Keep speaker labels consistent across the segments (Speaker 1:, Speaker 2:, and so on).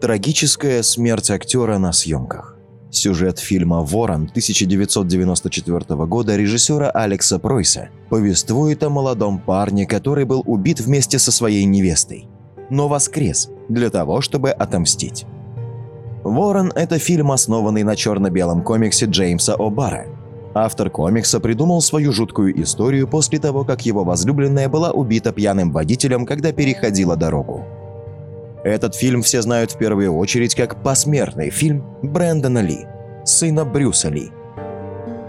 Speaker 1: Трагическая смерть актера на съемках. Сюжет фильма «Ворон» 1994 года режиссера Алекса Пройса повествует о молодом парне, который был убит вместе со своей невестой, но воскрес для того, чтобы отомстить. «Ворон» — это фильм, основанный на черно-белом комиксе Джеймса О'Бара. Автор комикса придумал свою жуткую историю после того, как его возлюбленная была убита пьяным водителем, когда переходила дорогу. Этот фильм все знают в первую очередь как посмертный фильм Брэндона Ли, сына Брюса Ли.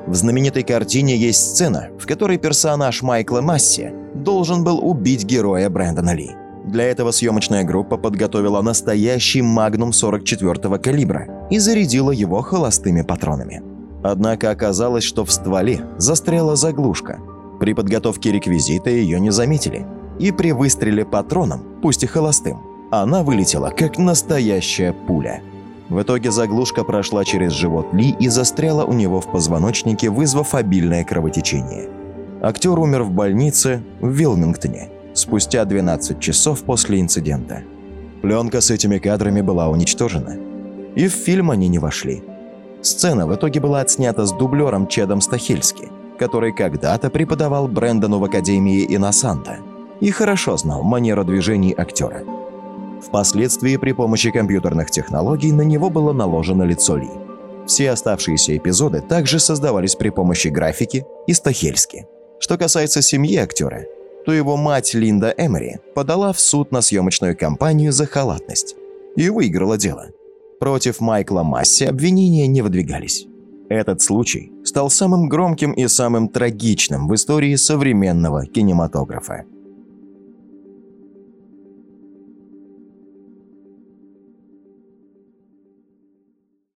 Speaker 1: В знаменитой картине есть сцена, в которой персонаж Майкла Масси должен был убить героя Брэндона Ли. Для этого съемочная группа подготовила настоящий Магнум 44-го калибра и зарядила его холостыми патронами. Однако оказалось, что в стволе застряла заглушка. При подготовке реквизита ее не заметили. И при выстреле патроном, пусть и холостым, она вылетела, как настоящая пуля. В итоге заглушка прошла через живот Ли и застряла у него в позвоночнике, вызвав обильное кровотечение. Актер умер в больнице в Вилмингтоне спустя 12 часов после инцидента. Пленка с этими кадрами была уничтожена. И в фильм они не вошли. Сцена в итоге была отснята с дублером Чедом Стахельски, который когда-то преподавал Брэндону в Академии Иносанта и хорошо знал манеру движений актера. Впоследствии при помощи компьютерных технологий на него было наложено лицо Ли. Все оставшиеся эпизоды также создавались при помощи графики и Стахельски. Что касается семьи актера, то его мать Линда Эмери подала в суд на съемочную компанию за халатность и выиграла дело. Против Майкла Масси обвинения не выдвигались. Этот случай стал самым громким и самым трагичным в истории современного кинематографа.